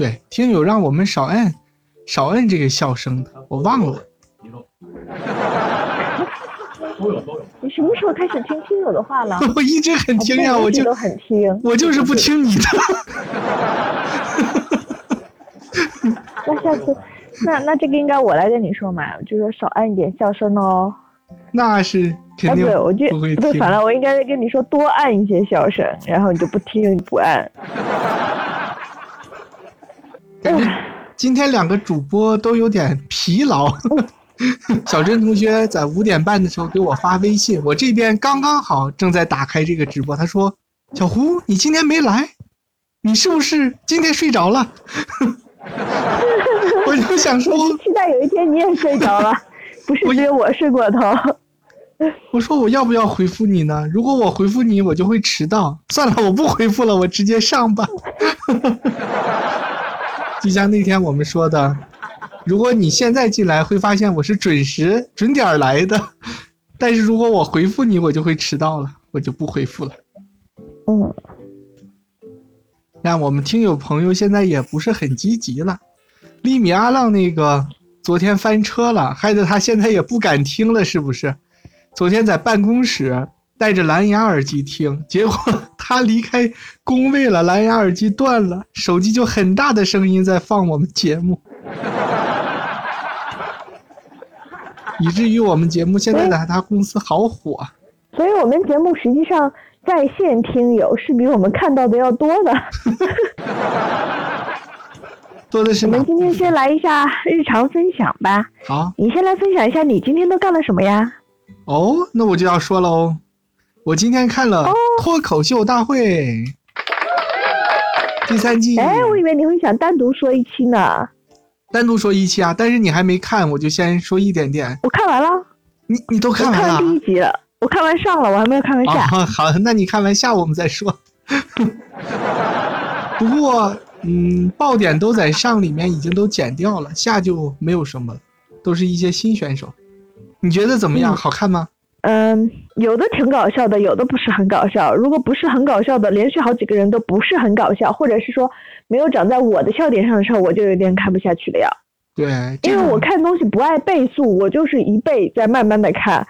对，听友让我们少摁，少摁这个笑声的，我忘了。你什么时候开始听听友的话了？我一直很听呀，我就都很听，我就是不听你的。那下次，那那这个应该我来跟你说嘛，就说少按一点笑声哦。那是肯定不会不会对，反了，我应该跟你说多按一些笑声，然后你就不听不按。今天两个主播都有点疲劳。小珍同学在五点半的时候给我发微信，我这边刚刚好正在打开这个直播。他说：“小胡，你今天没来，你是不是今天睡着了？” 我就想说，期待有一天你也睡着了，不是只有我睡过头。我说我要不要回复你呢？如果我回复你，我就会迟到。算了，我不回复了，我直接上吧。就像那天我们说的。如果你现在进来，会发现我是准时准点来的，但是如果我回复你，我就会迟到了，我就不回复了。嗯，那我们听友朋友现在也不是很积极了。利米阿浪那个昨天翻车了，害得他现在也不敢听了，是不是？昨天在办公室戴着蓝牙耳机听，结果 他离开工位了，蓝牙耳机断了，手机就很大的声音在放我们节目。以至于我们节目现在在他公司好火，所以我们节目实际上在线听友是比我们看到的要多的。多的是。我们今天先来一下日常分享吧。好，你先来分享一下你今天都干了什么呀？哦，那我就要说了哦，我今天看了脱口秀大会第三季。哎，我以为你会想单独说一期呢。单独说一期啊，但是你还没看，我就先说一点点。我看完了，你你都看完了？第一集了，我看完上了，我还没有看完下。好，那你看完下我们再说。不过，嗯，爆点都在上里面已经都剪掉了，下就没有什么了，都是一些新选手。你觉得怎么样？好看吗？嗯，有的挺搞笑的，有的不是很搞笑。如果不是很搞笑的，连续好几个人都不是很搞笑，或者是说没有长在我的笑点上的时候，我就有点看不下去了呀。对，因为我看东西不爱倍速，我就是一倍在慢慢的看。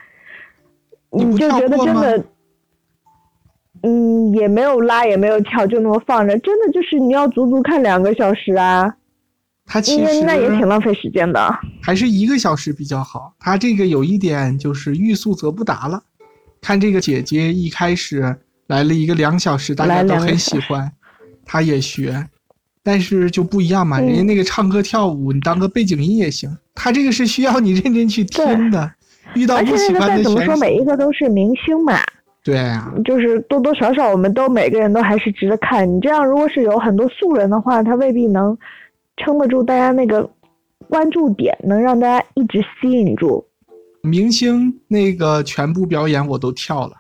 你就觉得真的，嗯，也没有拉，也没有跳，就那么放着，真的就是你要足足看两个小时啊。他其实那也挺浪费时间的，还是一个小时比较好。他这个有一点就是欲速则不达了。看这个姐姐一开始来了一个两小时，大家都很喜欢，她也学，但是就不一样嘛。人家那个唱歌跳舞，你当个背景音也行。她这个是需要你认真去听的。遇到不喜欢的怎么说，每一个都是明星嘛。对啊，就是多多少少，我们都每个人都还是值得看。你这样，如果是有很多素人的话，他未必能。撑得住大家那个关注点，能让大家一直吸引住。明星那个全部表演我都跳了，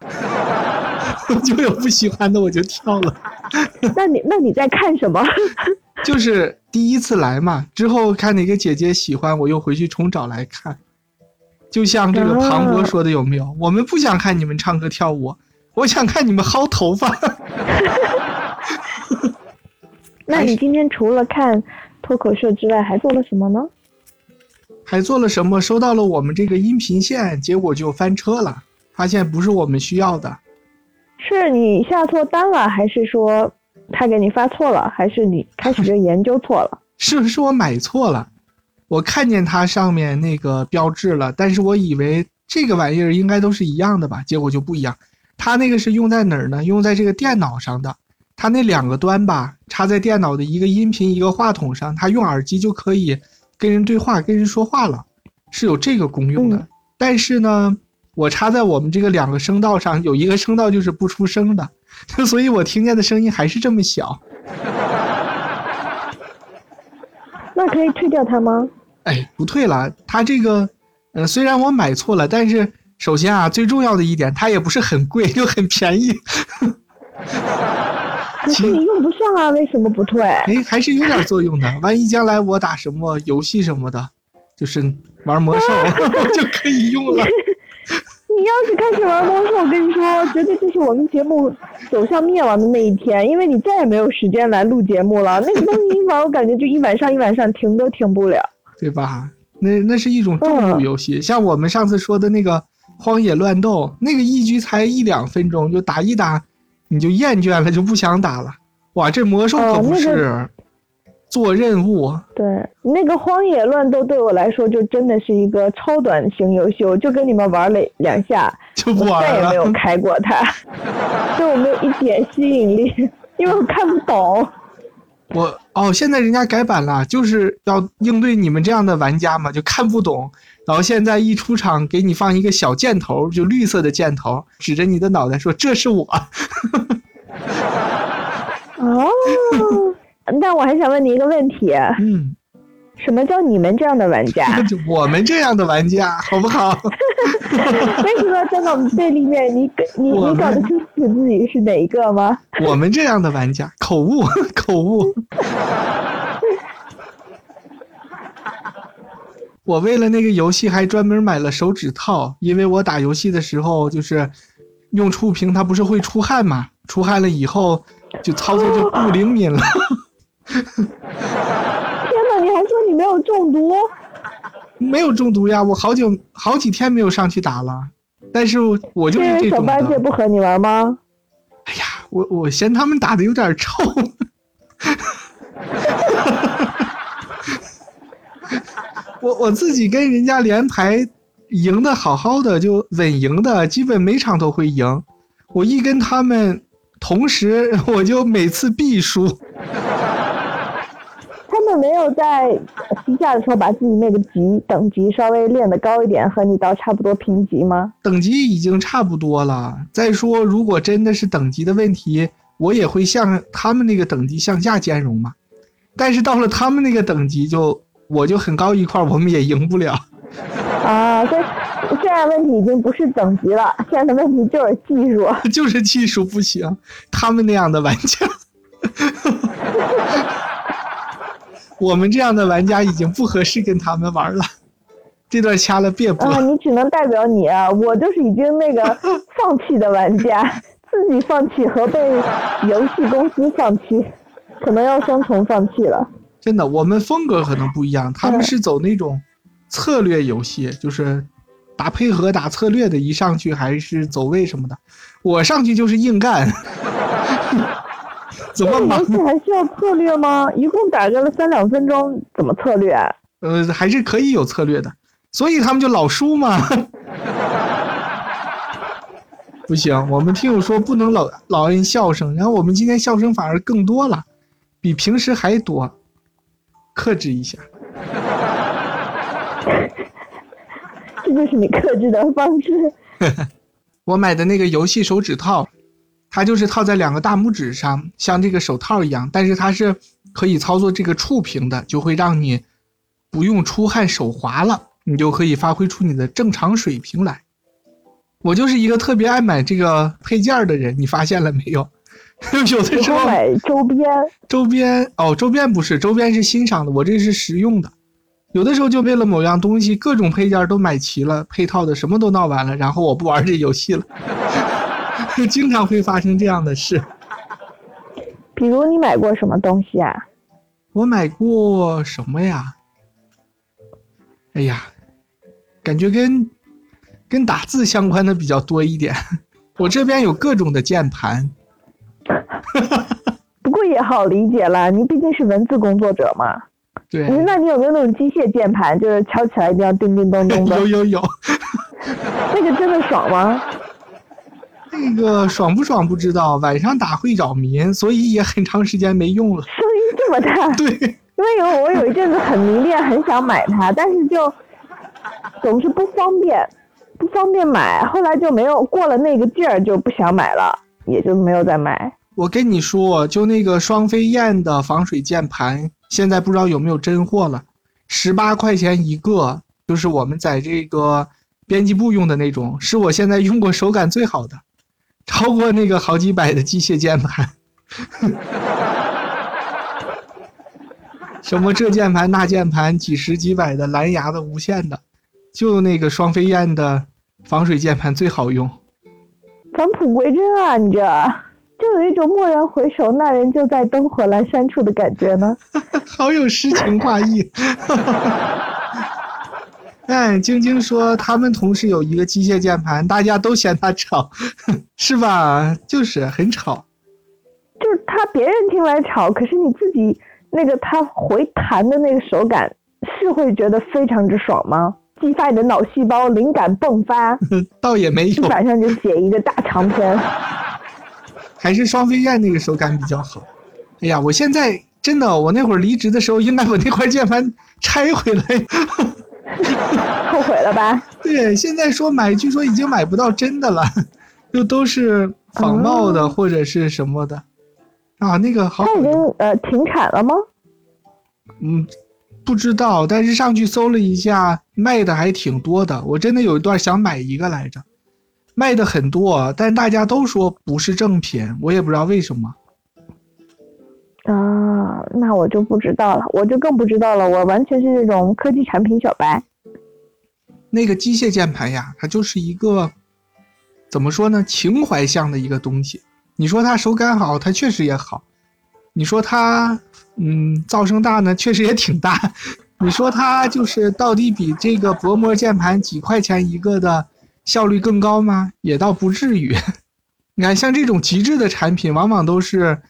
就有不喜欢的我就跳了。那你那你在看什么？就是第一次来嘛，之后看哪个姐姐喜欢，我又回去重找来看。就像这个庞博说的，有没有？我们不想看你们唱歌跳舞，我想看你们薅头发。那你今天除了看？脱口秀之外还做了什么呢？还做了什么？收到了我们这个音频线，结果就翻车了，发现不是我们需要的。是你下错单了，还是说他给你发错了，还是你开始就研究错了？是不是我买错了，我看见它上面那个标志了，但是我以为这个玩意儿应该都是一样的吧，结果就不一样。它那个是用在哪儿呢？用在这个电脑上的。它那两个端吧，插在电脑的一个音频一个话筒上，它用耳机就可以跟人对话、跟人说话了，是有这个功用的。但是呢，我插在我们这个两个声道上，有一个声道就是不出声的，所以我听见的声音还是这么小。那可以退掉它吗？哎，不退了。它这个，嗯，虽然我买错了，但是首先啊，最重要的一点，它也不是很贵，就很便宜。可是你用不上啊，为什么不退？哎，还是有点作用的。万一将来我打什么游戏什么的，就是玩魔兽 就可以用了。你要是开始玩魔兽，我跟你说，绝对就是我们节目走向灭亡的那一天，因为你再也没有时间来录节目了。那个东西一玩，我感觉就一晚上一晚上停都停不了。对吧？那那是一种重度游戏，像我们上次说的那个《荒野乱斗》，那个一局才一两分钟，就打一打，你就厌倦了，就不想打了。哇，这魔兽可不是做任务。对，那个《荒野乱斗》对我来说就真的是一个超短型游戏，我就跟你们玩了两下，就不玩了，再也没有开过它，对我没有一点吸引力，因为我看不懂。我哦，现在人家改版了，就是要应对你们这样的玩家嘛，就看不懂。然后现在一出场，给你放一个小箭头，就绿色的箭头，指着你的脑袋说：“这是我。”哦，那我还想问你一个问题。嗯。什么叫你们这样的玩家？我们这样的玩家，好不好？为什么在我们队里面，你你你搞得清楚自己是哪一个吗？我们这样的玩家，口误，口误。我为了那个游戏还专门买了手指套，因为我打游戏的时候就是用触屏，它不是会出汗嘛？出汗了以后，就操作就不灵敏了。你还说你没有中毒？没有中毒呀，我好久好几天没有上去打了，但是我就是这种小八戒不和你玩吗？哎呀，我我嫌他们打的有点臭。我我自己跟人家连排赢的好好的，就稳赢的，基本每场都会赢。我一跟他们同时，我就每次必输。他们没有在私下的时候把自己那个级等级稍微练得高一点，和你到差不多平级吗？等级已经差不多了。再说，如果真的是等级的问题，我也会向他们那个等级向下兼容嘛。但是到了他们那个等级，就我就很高一块，我们也赢不了。啊，这现在问题已经不是等级了，现在的问题就是技术，就是技术不行。他们那样的玩家。我们这样的玩家已经不合适跟他们玩了，这段掐了别播。啊，你只能代表你啊，我就是已经那个放弃的玩家，自己放弃和被游戏公司放弃，可能要双重放弃了。真的，我们风格可能不一样，他们是走那种策略游戏，就是打配合、打策略的，一上去还是走位什么的。我上去就是硬干。怎么游戏还需要策略吗？一共打个了三两分钟，怎么策略？呃，还是可以有策略的，所以他们就老输嘛。不行，我们听友说不能老老摁笑声，然后我们今天笑声反而更多了，比平时还多，克制一下。这就是你克制的方式。我买的那个游戏手指套。它就是套在两个大拇指上，像这个手套一样，但是它是可以操作这个触屏的，就会让你不用出汗手滑了，你就可以发挥出你的正常水平来。我就是一个特别爱买这个配件的人，你发现了没有？有的时候买周边，周边哦，周边不是周边是欣赏的，我这是实用的。有的时候就为了某样东西，各种配件都买齐了，配套的什么都闹完了，然后我不玩这游戏了。就 经常会发生这样的事，比如你买过什么东西啊？我买过什么呀？哎呀，感觉跟跟打字相关的比较多一点。我这边有各种的键盘，不过也好理解了，你毕竟是文字工作者嘛。对。那你有没有那种机械键盘，就是敲起来一定要叮叮咚咚的？有 有有。那 个真的爽吗？那个爽不爽不知道，晚上打会扰民，所以也很长时间没用了。声音这么大？对，因为有我有一阵子很迷恋，很想买它，但是就总是不方便，不方便买，后来就没有过了那个劲儿，就不想买了，也就没有再买。我跟你说，就那个双飞燕的防水键盘，现在不知道有没有真货了，十八块钱一个，就是我们在这个编辑部用的那种，是我现在用过手感最好的。超过那个好几百的机械键盘，什么这键盘那键盘，几十几百的蓝牙的无线的，就那个双飞燕的防水键盘最好用。返璞归真啊，你这就有一种蓦然回首，那人就在灯火阑珊处的感觉呢。好有诗情画意。哎，晶晶说他们同事有一个机械键盘，大家都嫌它吵，是吧？就是很吵。就是他别人听来吵，可是你自己那个他回弹的那个手感，是会觉得非常之爽吗？激发你的脑细胞，灵感迸发，倒也没有，晚上就写一个大长篇。还是双飞燕那个手感比较好。哎呀，我现在真的，我那会儿离职的时候，应该把那块键盘拆回来。后悔了吧？对，现在说买，据说已经买不到真的了，就都是仿冒的或者是什么的。啊，那个好。它已经呃停产了吗？嗯，不知道，但是上去搜了一下，卖的还挺多的。我真的有一段想买一个来着，卖的很多，但大家都说不是正品，我也不知道为什么。啊，那我就不知道了，我就更不知道了。我完全是那种科技产品小白。那个机械键盘呀，它就是一个怎么说呢，情怀向的一个东西。你说它手感好，它确实也好；你说它，嗯，噪声大呢，确实也挺大；你说它就是到底比这个薄膜键盘几块钱一个的效率更高吗？也倒不至于。你看，像这种极致的产品，往往都是。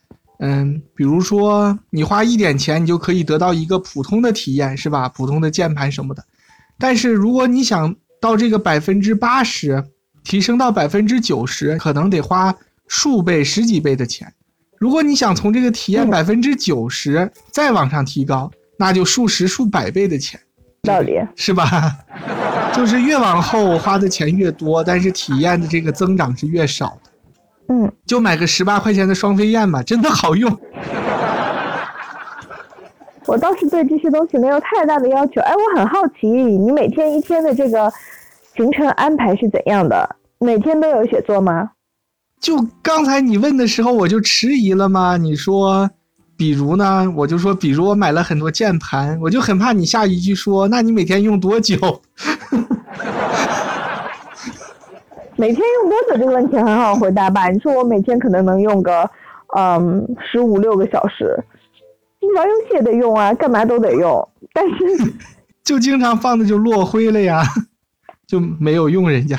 嗯，比如说你花一点钱，你就可以得到一个普通的体验，是吧？普通的键盘什么的。但是如果你想到这个百分之八十，提升到百分之九十，可能得花数倍、十几倍的钱。如果你想从这个体验百分之九十再往上提高，那就数十、数百倍的钱。道理是吧？就是越往后花的钱越多，但是体验的这个增长是越少的。嗯，就买个十八块钱的双飞燕吧，真的好用。我倒是对这些东西没有太大的要求。哎，我很好奇，你每天一天的这个行程安排是怎样的？每天都有写作吗？就刚才你问的时候，我就迟疑了吗？你说，比如呢？我就说，比如我买了很多键盘，我就很怕你下一句说，那你每天用多久？每天用多久这个问题很好回答吧？你说我每天可能能用个，嗯，十五六个小时，玩游戏也得用啊，干嘛都得用。但是 就经常放的就落灰了呀，就没有用人家。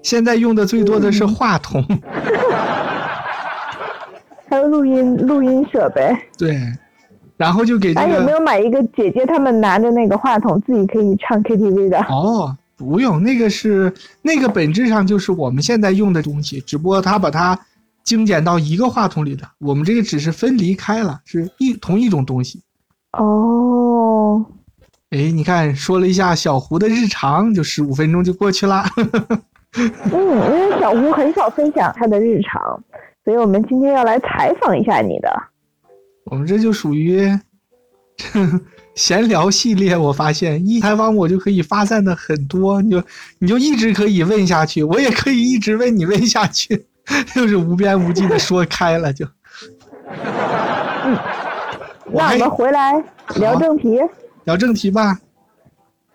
现在用的最多的是话筒，还有录音录音设备。对，然后就给这个。有没有买一个姐姐他们拿着那个话筒自己可以唱 KTV 的？哦。不用，那个是那个本质上就是我们现在用的东西，只不过它把它精简到一个话筒里的。我们这个只是分离开了，是一同一种东西。哦，哎，你看，说了一下小胡的日常，就十五分钟就过去了。嗯，因为小胡很少分享他的日常，所以我们今天要来采访一下你的。我们这就属于。闲聊系列，我发现一采访我就可以发散的很多，你就你就一直可以问下去，我也可以一直问你问下去，就是无边无际的说开了就。嗯，那我们回来聊正题。聊正题吧，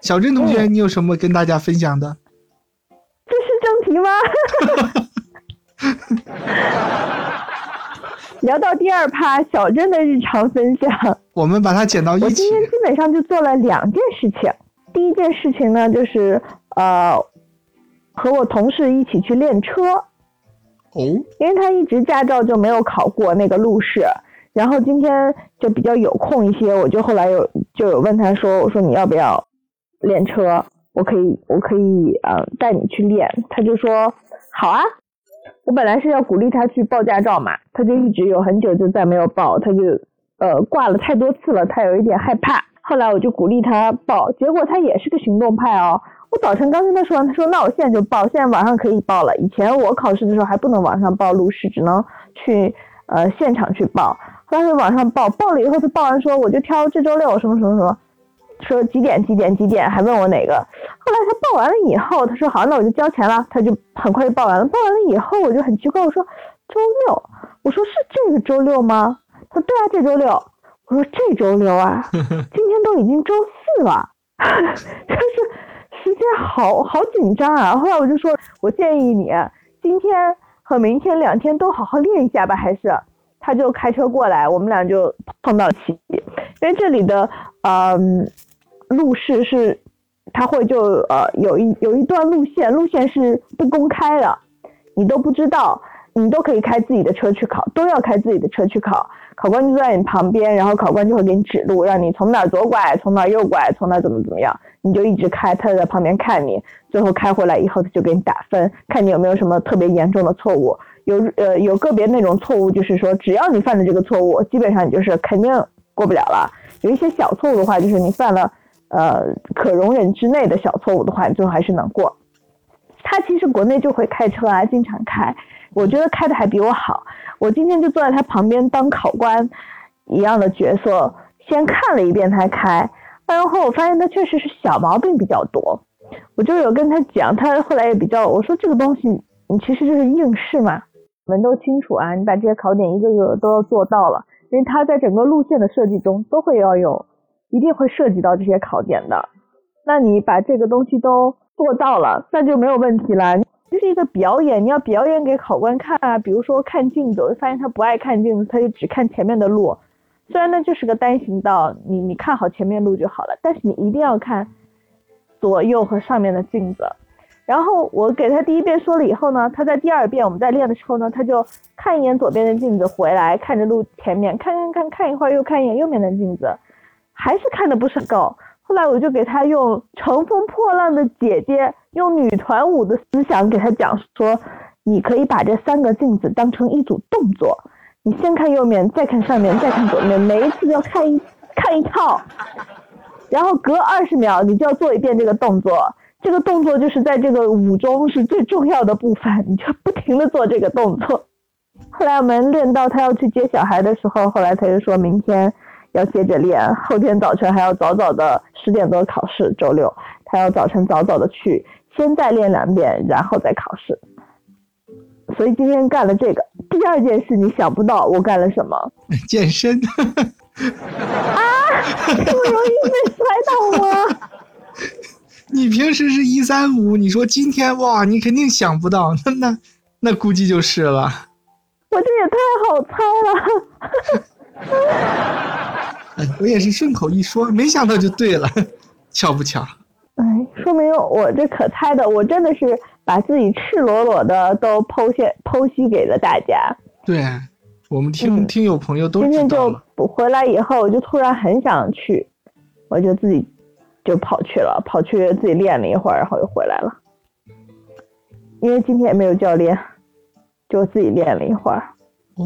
小郑同学，你有什么跟大家分享的？这是正题吗？聊到第二趴，小镇的日常分享。我们把它剪到一起。我今天基本上就做了两件事情。第一件事情呢，就是呃，和我同事一起去练车。哦。因为他一直驾照就没有考过那个路试，然后今天就比较有空一些，我就后来有就有问他说：“我说你要不要练车？我可以，我可以呃带你去练。”他就说：“好啊。”我本来是要鼓励他去报驾照嘛，他就一直有很久就再没有报，他就呃挂了太多次了，他有一点害怕。后来我就鼓励他报，结果他也是个行动派哦。我早晨刚跟他说完，他说那我现在就报，现在网上可以报了。以前我考试的时候还不能网上报路试，只能去呃现场去报。后来就网上报，报了以后他报完说我就挑这周六什么什么什么。说几点几点几点，还问我哪个。后来他报完了以后，他说好，那我就交钱了。他就很快就报完了。报完了以后，我就很奇怪，我说周六，我说是这个周六吗？他说对啊，这周六。我说这周六啊，今天都已经周四了，就是时间好好紧张啊。后来我就说，我建议你今天和明天两天都好好练一下吧，还是。他就开车过来，我们俩就碰到起，因为这里的嗯路试是，他会就呃有一有一段路线，路线是不公开的，你都不知道，你都可以开自己的车去考，都要开自己的车去考，考官就在你旁边，然后考官就会给你指路，让你从哪左拐，从哪右拐，从哪怎么怎么样，你就一直开，他在旁边看你，最后开回来以后他就给你打分，看你有没有什么特别严重的错误。有呃有个别那种错误，就是说只要你犯了这个错误，基本上你就是肯定过不了了。有一些小错误的话，就是你犯了呃可容忍之内的小错误的话，你最后还是能过。他其实国内就会开车啊，经常开，我觉得开的还比我好。我今天就坐在他旁边当考官一样的角色，先看了一遍他开，然后我发现他确实是小毛病比较多，我就有跟他讲，他后来也比较我说这个东西你其实就是应试嘛。我们都清楚啊，你把这些考点一个个都要做到了，因为他在整个路线的设计中都会要有，一定会涉及到这些考点的。那你把这个东西都做到了，那就没有问题了。这是一个表演，你要表演给考官看啊。比如说看镜子，我就发现他不爱看镜子，他就只看前面的路。虽然那就是个单行道，你你看好前面路就好了，但是你一定要看左右和上面的镜子。然后我给他第一遍说了以后呢，他在第二遍我们在练的时候呢，他就看一眼左边的镜子，回来看着路前面看看看看一会儿，又看一眼右面的镜子，还是看的不是很够。后来我就给他用乘风破浪的姐姐，用女团舞的思想给他讲说，你可以把这三个镜子当成一组动作，你先看右面，再看上面，再看左面，每一次要看一看一套，然后隔二十秒你就要做一遍这个动作。这个动作就是在这个舞中是最重要的部分，你就不停的做这个动作。后来我们练到他要去接小孩的时候，后来他就说明天要接着练，后天早晨还要早早的十点多考试，周六他要早晨早早的去，先再练两遍，然后再考试。所以今天干了这个。第二件事，你想不到我干了什么？健身。啊，这么容易被摔倒吗？你平时是一三五，你说今天哇，你肯定想不到，那那那估计就是了。我这也太好猜了。我也是顺口一说，没想到就对了，巧不巧？哎，说明我这可猜的，我真的是把自己赤裸裸的都剖析剖析给了大家。对，我们听听友朋友都知道今天就回来以后，我就突然很想去，我就自己。就跑去了，跑去自己练了一会儿，然后又回来了。因为今天也没有教练，就自己练了一会儿。哦，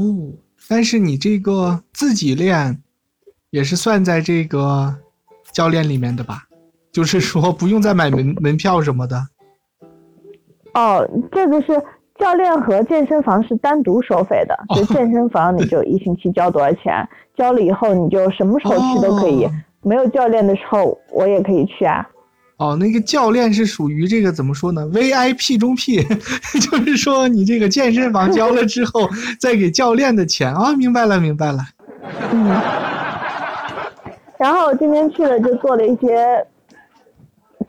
但是你这个自己练，也是算在这个教练里面的吧？就是说不用再买门门票什么的。哦，这个是教练和健身房是单独收费的，就健身房你就一星期交多少钱，交了以后你就什么时候去都可以。没有教练的时候，我也可以去啊。哦，那个教练是属于这个怎么说呢？VIP 中 P，就是说你这个健身房交了之后，再给教练的钱啊。明白了，明白了。嗯。然后今天去了，就做了一些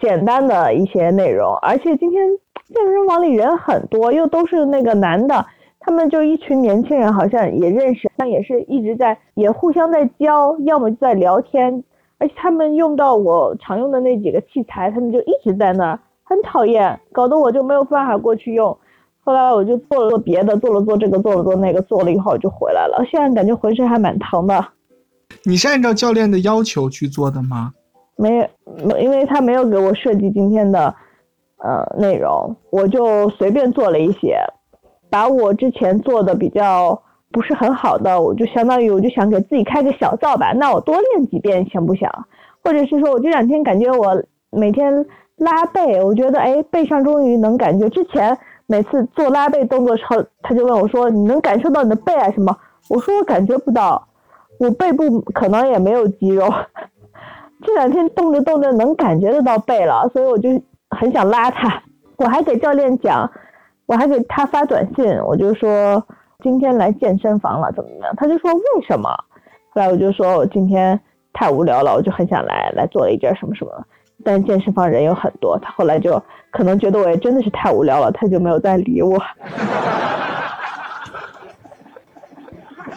简单的一些内容，而且今天健身房里人很多，又都是那个男的。他们就一群年轻人，好像也认识，但也是一直在，也互相在教，要么就在聊天，而且他们用到我常用的那几个器材，他们就一直在那儿，很讨厌，搞得我就没有办法过去用。后来我就做了做别的，做了做这个，做了做那个，做了以后就回来了。现在感觉浑身还蛮疼的。你是按照教练的要求去做的吗？没有，因为他没有给我设计今天的呃内容，我就随便做了一些。把我之前做的比较不是很好的，我就相当于我就想给自己开个小灶吧，那我多练几遍行不行？或者是说我这两天感觉我每天拉背，我觉得哎背上终于能感觉，之前每次做拉背动作时候，他就问我说你能感受到你的背啊什么？我说我感觉不到，我背部可能也没有肌肉，这两天动着动着能感觉得到背了，所以我就很想拉他，我还给教练讲。我还给他发短信，我就说今天来健身房了，怎么怎么样？他就说为什么？后来我就说我今天太无聊了，我就很想来，来做一件什么什么。但健身房人有很多，他后来就可能觉得我也真的是太无聊了，他就没有再理我。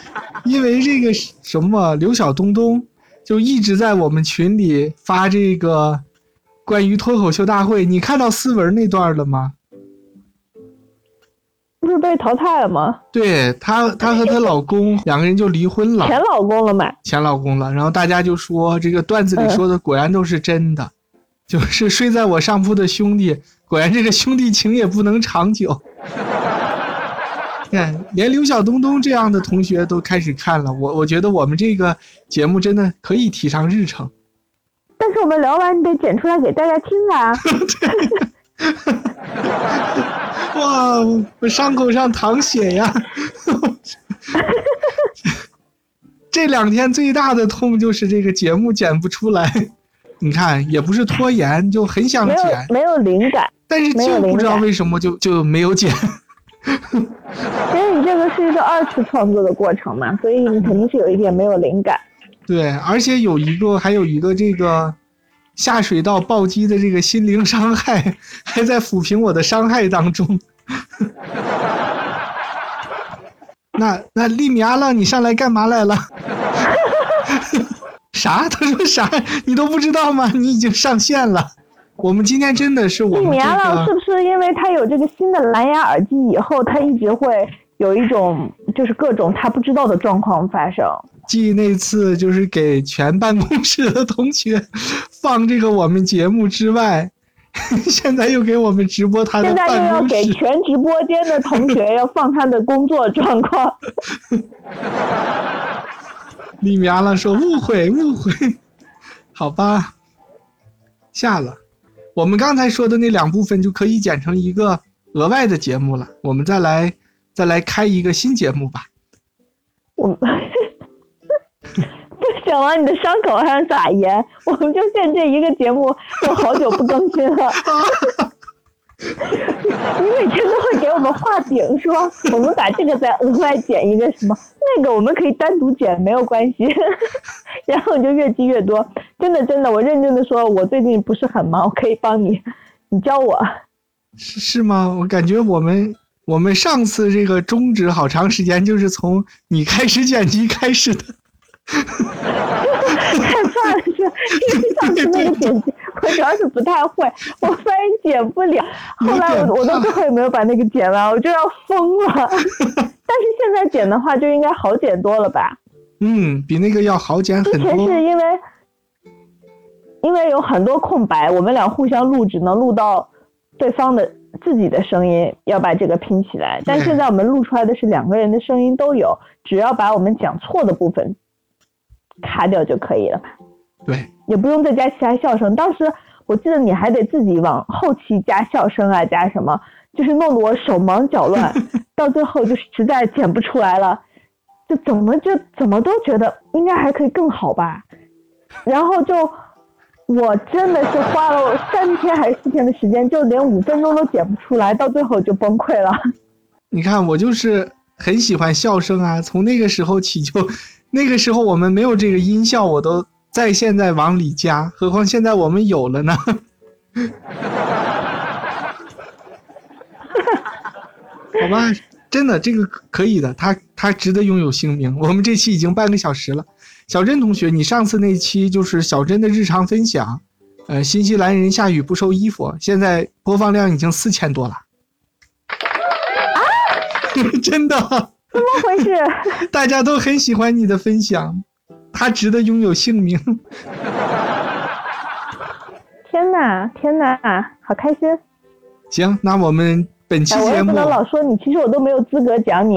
因为这个什么刘晓东东就一直在我们群里发这个关于脱口秀大会，你看到思文那段了吗？不是被淘汰了吗？对她，她和她老公两个人就离婚了，前老公了嘛？前老公了。然后大家就说这个段子里说的果然都是真的，就是睡在我上铺的兄弟，果然这个兄弟情也不能长久。看，连刘晓东东这样的同学都开始看了，我我觉得我们这个节目真的可以提上日程。但是我们聊完，你得剪出来给大家听啊！哇，我伤口上淌血呀！这两天最大的痛就是这个节目剪不出来。你看，也不是拖延，就很想剪，没有灵感，但是就不知道为什么就就没有剪。其实你这个是一个二次创作的过程嘛，所以你肯定是有一点没有灵感。对，而且有一个，还有一个这个下水道暴击的这个心灵伤害，还在抚平我的伤害当中。那那利米阿浪，你上来干嘛来了？啥？他说啥？你都不知道吗？你已经上线了。我们今天真的是我们这个，是不是因为他有这个新的蓝牙耳机以后，他一直会有一种就是各种他不知道的状况发生？继那次就是给全办公室的同学放这个我们节目之外，现在又给我们直播他的办公室。现在又要给全直播间的同学要放他的工作状况。李明了说误会误会，好吧，下了。我们刚才说的那两部分就可以剪成一个额外的节目了。我们再来再来开一个新节目吧。我 不想往你的伤口上撒盐，我们就限这一个节目，都好久不更新了。你每天都会给我们画饼，说我们把这个再额外剪一个什么，那个我们可以单独剪，没有关系。然后你就越积越多，真的真的，我认真的说，我最近不是很忙，我可以帮你，你教我。是是吗？我感觉我们我们上次这个终止好长时间，就是从你开始剪辑开始的。太怕了，是因为上次那个剪辑。我主要是不太会，我发现剪不了。后来我我到最后也没有把那个剪完，我就要疯了。但是现在剪的话就应该好剪多了吧？嗯，比那个要好剪很多。之前是因为因为有很多空白，我们俩互相录只能录到对方的自己的声音，要把这个拼起来。但现在我们录出来的是两个人的声音都有，只要把我们讲错的部分卡掉就可以了。对。也不用再加其他笑声。当时我记得你还得自己往后期加笑声啊，加什么，就是弄得我手忙脚乱。到最后就实在剪不出来了，就怎么就怎么都觉得应该还可以更好吧。然后就我真的是花了三天还是四天的时间，就连五分钟都剪不出来，到最后就崩溃了。你看我就是很喜欢笑声啊，从那个时候起就，那个时候我们没有这个音效，我都。在现在往里加，何况现在我们有了呢？好吧，真的这个可以的，他他值得拥有姓名。我们这期已经半个小时了，小珍同学，你上次那期就是小珍的日常分享，呃，新西兰人下雨不收衣服，现在播放量已经四千多了。啊！真的？怎么回事？大家都很喜欢你的分享。他值得拥有姓名。天哪，天哪，好开心！行，那我们本期节目，不能老说你，其实我都没有资格讲你，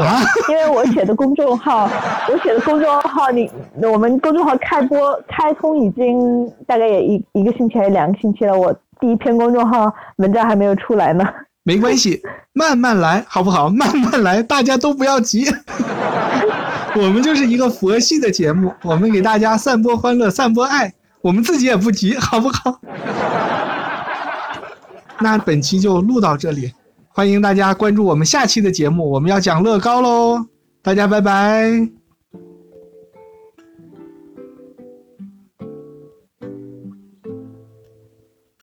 因为我写的公众号，我写的公众号，你我们公众号开播开通已经大概也一一个星期还是两个星期了，我第一篇公众号文章还没有出来呢。没关系，慢慢来，好不好？慢慢来，大家都不要急。我们就是一个佛系的节目，我们给大家散播欢乐，散播爱，我们自己也不急，好不好？那本期就录到这里，欢迎大家关注我们下期的节目，我们要讲乐高喽，大家拜拜。